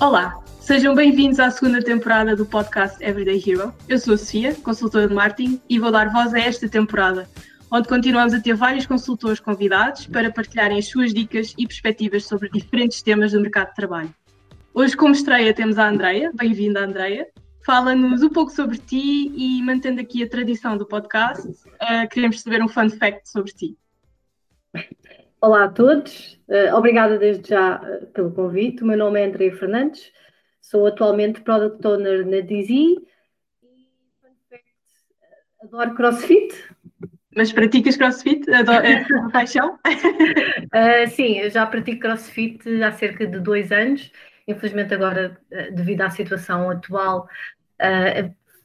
Olá, sejam bem-vindos à segunda temporada do podcast Everyday Hero. Eu sou a Sofia, consultora de marketing, e vou dar voz a esta temporada, onde continuamos a ter vários consultores convidados para partilharem as suas dicas e perspectivas sobre diferentes temas do mercado de trabalho. Hoje, como estreia, temos a Andreia. Bem-vinda, Andreia. Fala-nos um pouco sobre ti e, mantendo aqui a tradição do podcast, uh, queremos saber um fun fact sobre ti. Olá a todos, uh, obrigada desde já uh, pelo convite. O meu nome é André Fernandes, sou atualmente Product Owner na DZ e, uh, adoro CrossFit. Mas praticas CrossFit? Adoro, é paixão? sim, eu já pratico CrossFit há cerca de dois anos. Infelizmente agora, devido à situação atual,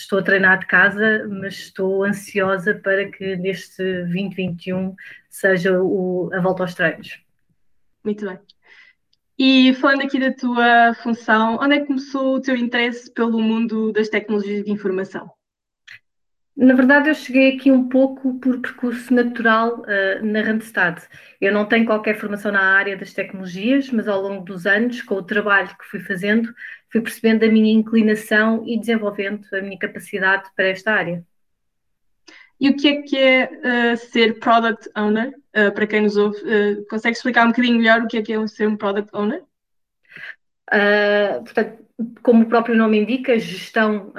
estou a treinar de casa, mas estou ansiosa para que neste 2021 seja o, a volta aos treinos. Muito bem. E falando aqui da tua função, onde é que começou o teu interesse pelo mundo das tecnologias de informação? Na verdade, eu cheguei aqui um pouco por percurso natural uh, na Randstad. Eu não tenho qualquer formação na área das tecnologias, mas ao longo dos anos, com o trabalho que fui fazendo, fui percebendo a minha inclinação e desenvolvendo a minha capacidade para esta área. E o que é que é uh, ser Product Owner? Uh, para quem nos ouve, uh, consegue explicar um bocadinho melhor o que é que é ser um Product Owner? portanto, como o próprio nome indica, gestão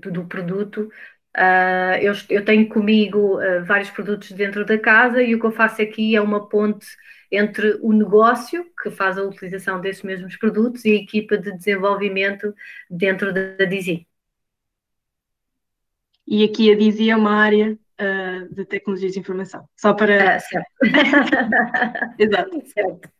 do, do produto, Uh, eu, eu, tenho comigo uh, vários produtos dentro da casa e o que eu faço aqui é uma ponte entre o negócio, que faz a utilização desses mesmos produtos, e a equipa de desenvolvimento dentro da, Dizzy. E aqui a Dizzy é uma área uh, de tecnologias de informação, só para. certo. Exato. Certo.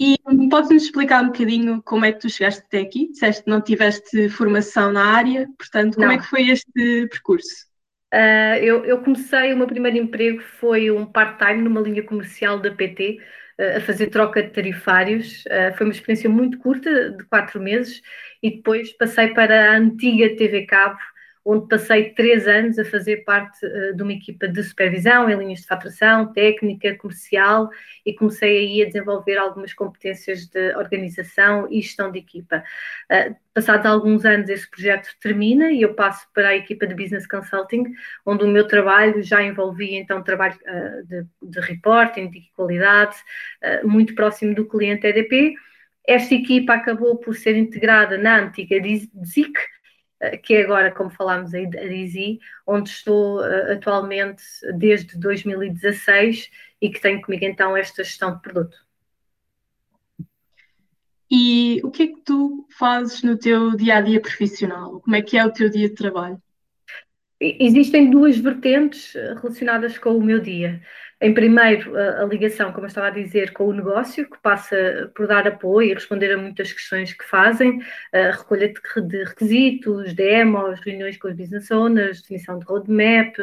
E podes-nos explicar um bocadinho como é que tu chegaste até aqui? Disseste que não tiveste formação na área, portanto, como não. é que foi este percurso? Uh, eu, eu, comecei, o meu primeiro emprego foi um part-time numa linha comercial da PT, uh, a fazer troca de tarifários. Uh, foi uma experiência muito curta, de quatro meses, e depois passei para a antiga TV Cabo, onde passei três anos a fazer parte uh, de uma equipa de supervisão em linhas de faturação, técnica, comercial e comecei aí a desenvolver algumas competências de organização e gestão de equipa. Uh, passados alguns anos esse projeto termina e eu passo para a equipa de Business Consulting, onde o meu trabalho já envolvia então trabalho uh, de, de, reporting, de qualidade, muito próximo do cliente EDP. Esta equipa acabou por ser integrada na antiga DIC, que é agora, como falámos a Dizzy, onde estou uh, atualmente desde 2016 e que tenho comigo então esta gestão de produto. E o que é que tu fazes no teu dia a dia profissional? Como é que é o teu dia de trabalho? Existem duas vertentes eh, relacionadas com o meu dia. Em primeiro, a, ligação, como eu estava a dizer, com o negócio, que passa por dar apoio e responder a muitas questões que fazem, a recolha de, requisitos, demos, reuniões com os business owners, definição de roadmap,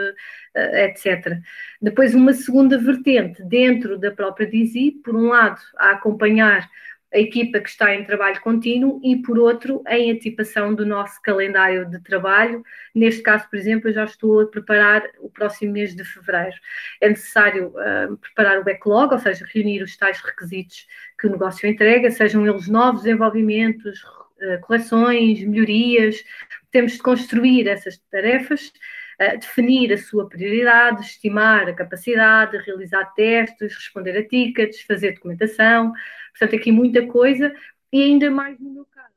etc. Depois, uma segunda vertente dentro da própria Dizzy, por um lado, a acompanhar a equipa que está em trabalho contínuo e, por outro, em antecipação do nosso calendário de trabalho. Neste caso, por exemplo, eu já estou a preparar o próximo mês de fevereiro. É necessário uh, preparar o backlog, ou seja, reunir os tais requisitos que o negócio entrega, sejam eles novos desenvolvimentos, uh, correções, melhorias. Temos de construir essas tarefas definir a sua prioridade, estimar a capacidade, realizar testes, responder a tickets, fazer documentação, portanto, aqui muita coisa, e ainda mais no meu caso.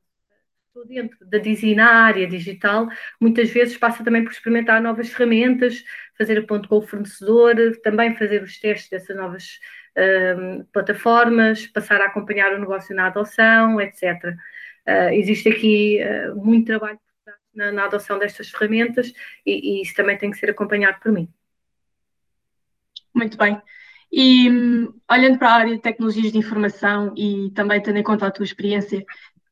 Estou dentro da design área digital, muitas vezes passa também por experimentar novas ferramentas, fazer a ponto com o fornecedor, também fazer os testes dessas novas um, plataformas, passar a acompanhar o negócio na adoção, etc. Uh, existe aqui uh, muito trabalho na, na adoção destas ferramentas e, e, isso também tem que ser acompanhado por mim. Muito bem. E olhando para a área de tecnologias de informação e também tendo em conta a tua experiência,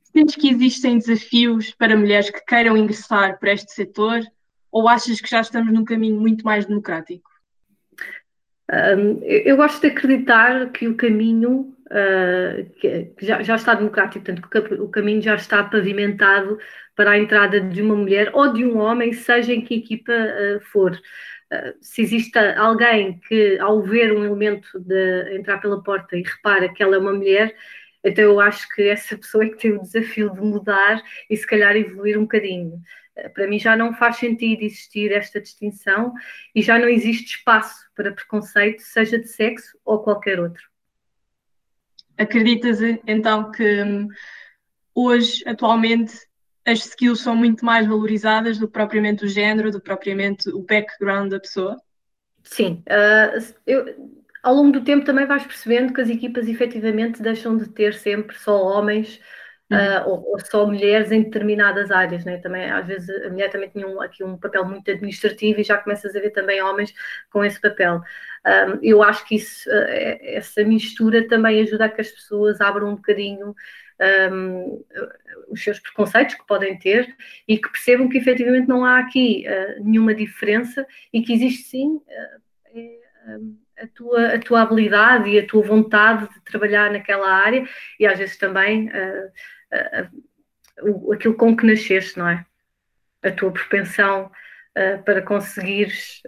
sentes que existem desafios para mulheres que queiram ingressar para este setor ou achas que já estamos num caminho muito mais democrático? Um, eu gosto de acreditar que o caminho uh, que já, já, está democrático, portanto, o caminho já está pavimentado para a entrada de uma mulher ou de um homem, seja em que equipa uh, for. Uh, se existe alguém que, ao ver um elemento de entrar pela porta e repara que ela é uma mulher, Então eu acho que essa pessoa é que tem o desafio de mudar e se calhar evoluir um bocadinho. Para mim já não faz sentido existir esta distinção e já não existe espaço para preconceito, seja de sexo ou qualquer outro. Acreditas então que hum, hoje, atualmente, as skills são muito mais valorizadas do que propriamente o género, do que propriamente o background da pessoa? Sim, uh, eu, ao longo do tempo também vais percebendo que as equipas efetivamente deixam de ter sempre só homens uh, ou, ou, só mulheres em determinadas áreas, né? também às vezes a mulher também tinha um, aqui um papel muito administrativo e já começas a ver também homens com esse papel. Um, eu acho que isso, uh, essa mistura também ajuda a que as pessoas abram um bocadinho um, os seus preconceitos que podem ter e que percebam que efetivamente não há aqui uh, nenhuma diferença e que existe sim uh, é, a, tua, a tua habilidade e a tua vontade de trabalhar naquela área e às vezes também uh, aquilo com que nasceste, não é? A tua propensão para conseguires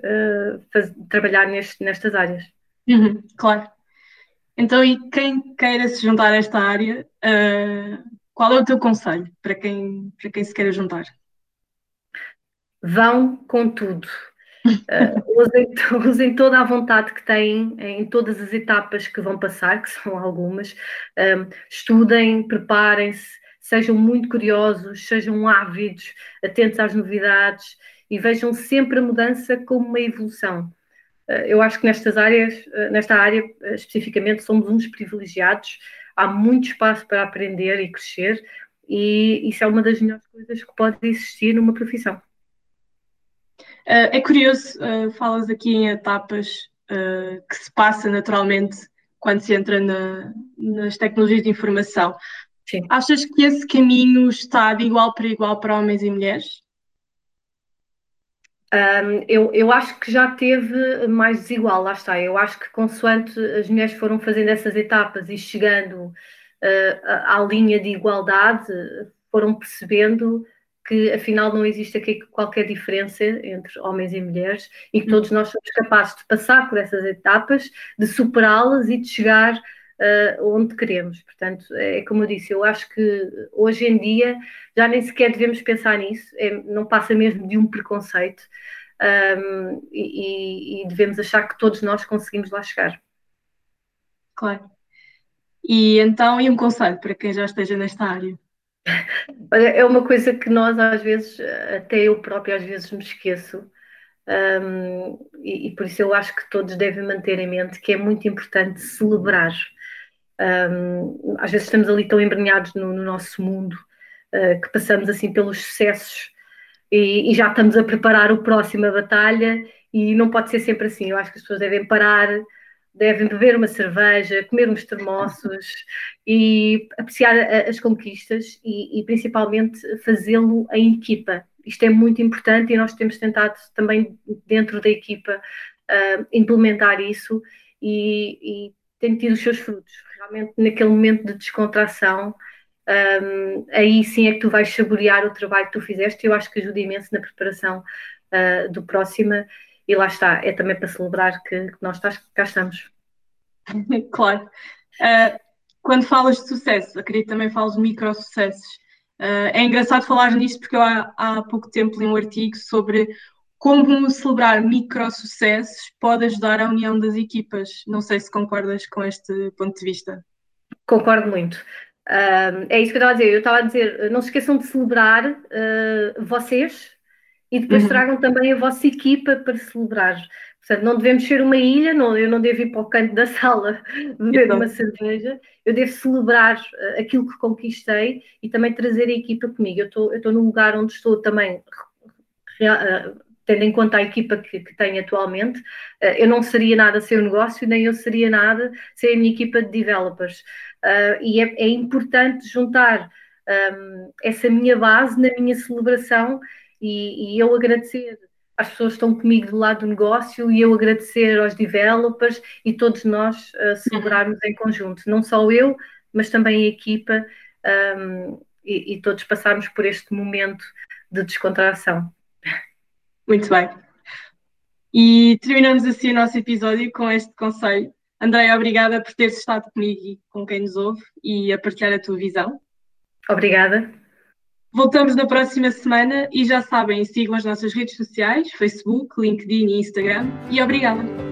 trabalhar neste, nestas áreas. Uhum, claro. Então, e quem queira se juntar a esta área, uh, qual é o teu conselho para quem, para quem se queira juntar? Vão com tudo. Uh, usem, usem, toda a vontade que têm em todas as etapas que vão passar, que são algumas. Um, estudem, preparem-se, sejam muito curiosos, sejam ávidos, atentos às novidades e vejam sempre a mudança como uma evolução. Eh, eu acho que nestas áreas, eh, nesta área eh, especificamente, somos uns privilegiados, há muito espaço para aprender e crescer, e isso é uma das melhores coisas que pode existir numa profissão. É curioso, falas aqui em etapas que se passa naturalmente quando se entra na, nas tecnologias de informação. Sim. Achas que esse caminho está de igual para igual para homens e mulheres? Um, eu, eu acho que já teve mais desigual, lá está. Eu acho que consoante as mulheres foram fazendo essas etapas e chegando uh, à linha de igualdade, foram percebendo que afinal não existe aqui qualquer diferença entre homens e mulheres e que todos nós somos capazes de passar por essas etapas, de superá-las e de chegar uh, onde queremos. Portanto, é como eu disse, eu acho que hoje em dia já nem sequer devemos pensar nisso, é, não passa mesmo de um preconceito um, e, e devemos achar que todos nós conseguimos lá chegar. Claro. E então, e um conselho para quem já esteja nesta área? Olha, é uma coisa que nós às vezes, até eu própria às vezes me esqueço, um, e, e, por isso eu acho que todos devem manter em mente que é muito importante celebrar. Às vezes estamos ali tão embrenhados no, no nosso mundo uh, que passamos assim pelos sucessos e, e, já estamos a preparar o próximo a batalha e não pode ser sempre assim. Eu acho que as pessoas devem parar, devem beber uma cerveja, comer uns termossos e apreciar as conquistas e, e principalmente fazê-lo em equipa. Isto é muito importante e nós temos tentado também dentro da equipa uh, implementar isso e, e tem tido os seus frutos. Realmente naquele momento de descontração um, aí sim é que tu vais saborear o trabalho que tu fizeste eu acho que ajuda imenso na preparação uh, do próximo e lá está, é também para celebrar que, que nós cá estamos. claro. Uh, quando falas de sucesso, acredito também falas de micro-sucessos. Uh, é engraçado falar nisso porque eu há, há pouco tempo li um artigo sobre como celebrar micro-sucessos pode ajudar a união das equipas. Não sei se concordas com este ponto de vista. Concordo muito. Uh, é isso que eu estava a dizer. Eu estava a dizer, não se esqueçam de celebrar uh, vocês e depois uhum. tragam também a vossa equipa para celebrar. Portanto, não devemos ser uma ilha, não, eu não devo ir para o canto da sala beber então. uma cerveja, eu devo celebrar uh, aquilo que conquistei e também trazer a equipa comigo. Eu estou, eu estou num lugar onde estou também, tendo em conta a equipa que, que tenho atualmente, uh, eu não seria nada sem o negócio, nem eu seria nada sem a minha equipa de developers. Uh, e é, é, importante juntar um, essa minha base na minha celebração e, e, eu agradecer às pessoas que estão comigo do lado do negócio e eu agradecer aos developers e todos nós uh, celebrarmos em conjunto, não só eu, mas também a equipa um, e, e todos passarmos por este momento de descontração. Muito bem. E terminamos assim o nosso episódio com este conselho Andréia, obrigada por teres estado comigo e com quem nos ouve e a partilhar a tua visão. Obrigada. Voltamos na próxima semana e já sabem, sigam as nossas redes sociais, Facebook, LinkedIn e Instagram. E obrigada.